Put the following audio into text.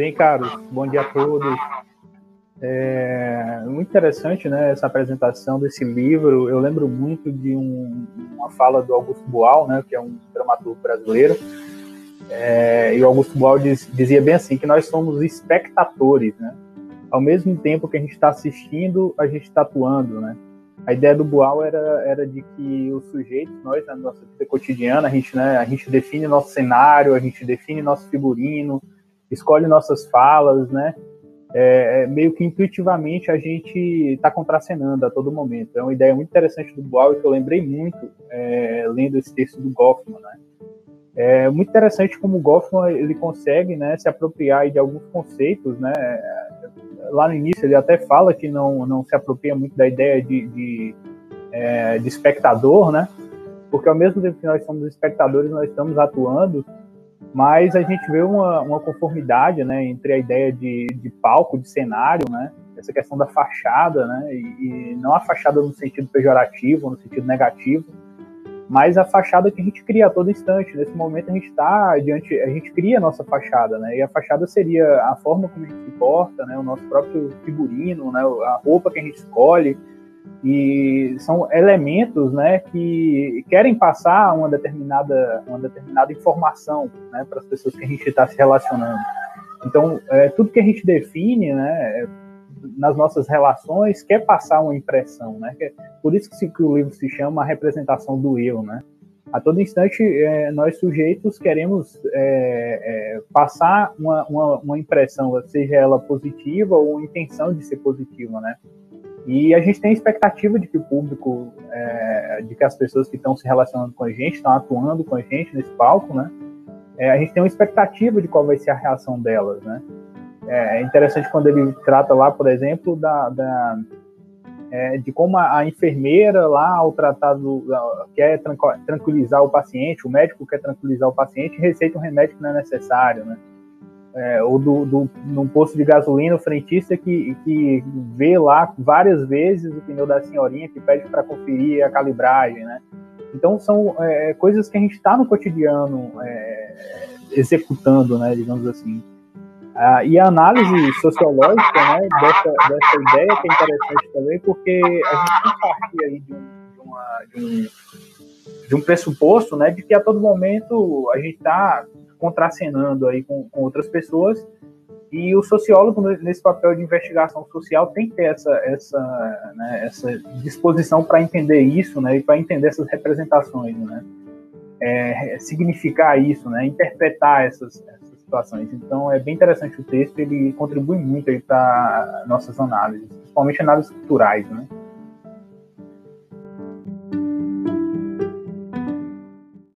Bem, Carlos, bom dia a todos. É muito interessante né, essa apresentação desse livro. Eu lembro muito de um, uma fala do Augusto Boal, né, que é um dramaturgo brasileiro. É, e o Augusto Boal diz, dizia bem assim, que nós somos espectadores. Né? Ao mesmo tempo que a gente está assistindo, a gente está atuando. Né? A ideia do Boal era, era de que os sujeitos, nós, na nossa vida cotidiana, a gente, né, a gente define nosso cenário, a gente define nosso figurino, escolhe nossas falas, né? É, é, meio que intuitivamente a gente está contracenando a todo momento. É uma ideia muito interessante do Boal que eu lembrei muito é, lendo esse texto do Goffman, né? É muito interessante como o Goffman ele consegue, né, se apropriar de alguns conceitos, né? Lá no início ele até fala que não, não se apropria muito da ideia de, de, é, de espectador, né? Porque ao mesmo tempo que nós somos espectadores, nós estamos atuando mas a gente vê uma, uma conformidade né, entre a ideia de, de palco, de cenário, né, essa questão da fachada, né, e, e, não a fachada no sentido pejorativo, no sentido negativo, mas a fachada que a gente cria a todo instante. Nesse momento a gente está diante, a gente cria a nossa fachada, né, e a fachada seria a forma como a gente se porta, né, o nosso próprio figurino, né, a roupa que a gente escolhe, e são elementos né, que querem passar uma determinada, uma determinada informação né, para as pessoas que a gente está se relacionando. Então, é, tudo que a gente define né, nas nossas relações quer passar uma impressão. Né? É por isso que, que o livro se chama A Representação do Eu. Né? A todo instante, é, nós sujeitos queremos é, é, passar uma, uma, uma impressão, seja ela positiva ou intenção de ser positiva, né? E a gente tem a expectativa de que o público, é, de que as pessoas que estão se relacionando com a gente, estão atuando com a gente nesse palco, né? É, a gente tem uma expectativa de qual vai ser a reação delas, né? É, é interessante quando ele trata lá, por exemplo, da, da é, de como a, a, enfermeira lá, ao tratar do, quer tranquilizar o paciente, o médico quer tranquilizar o paciente, receita um remédio que não é necessário, né? É, ou do, do, num posto de gasolina, o frentista que, que vê lá várias vezes o pneu da senhorinha, que pede para conferir a calibragem, né? Então são é, coisas que a gente está no cotidiano é, executando, né, digamos assim. Ah, e a análise sociológica né, dessa, dessa ideia que é interessante também, porque a gente não partir aí de um, de, uma, de, um, de um pressuposto né, de que a todo momento a gente está contracenando aí com, com outras pessoas e o sociólogo nesse papel de investigação social tem que ter essa essa, né, essa disposição para entender isso, né, e para entender essas representações, né, é, significar isso, né, interpretar essas, essas, situações. Então é bem interessante o texto, ele contribui muito para nossas análises, principalmente análises culturais, né.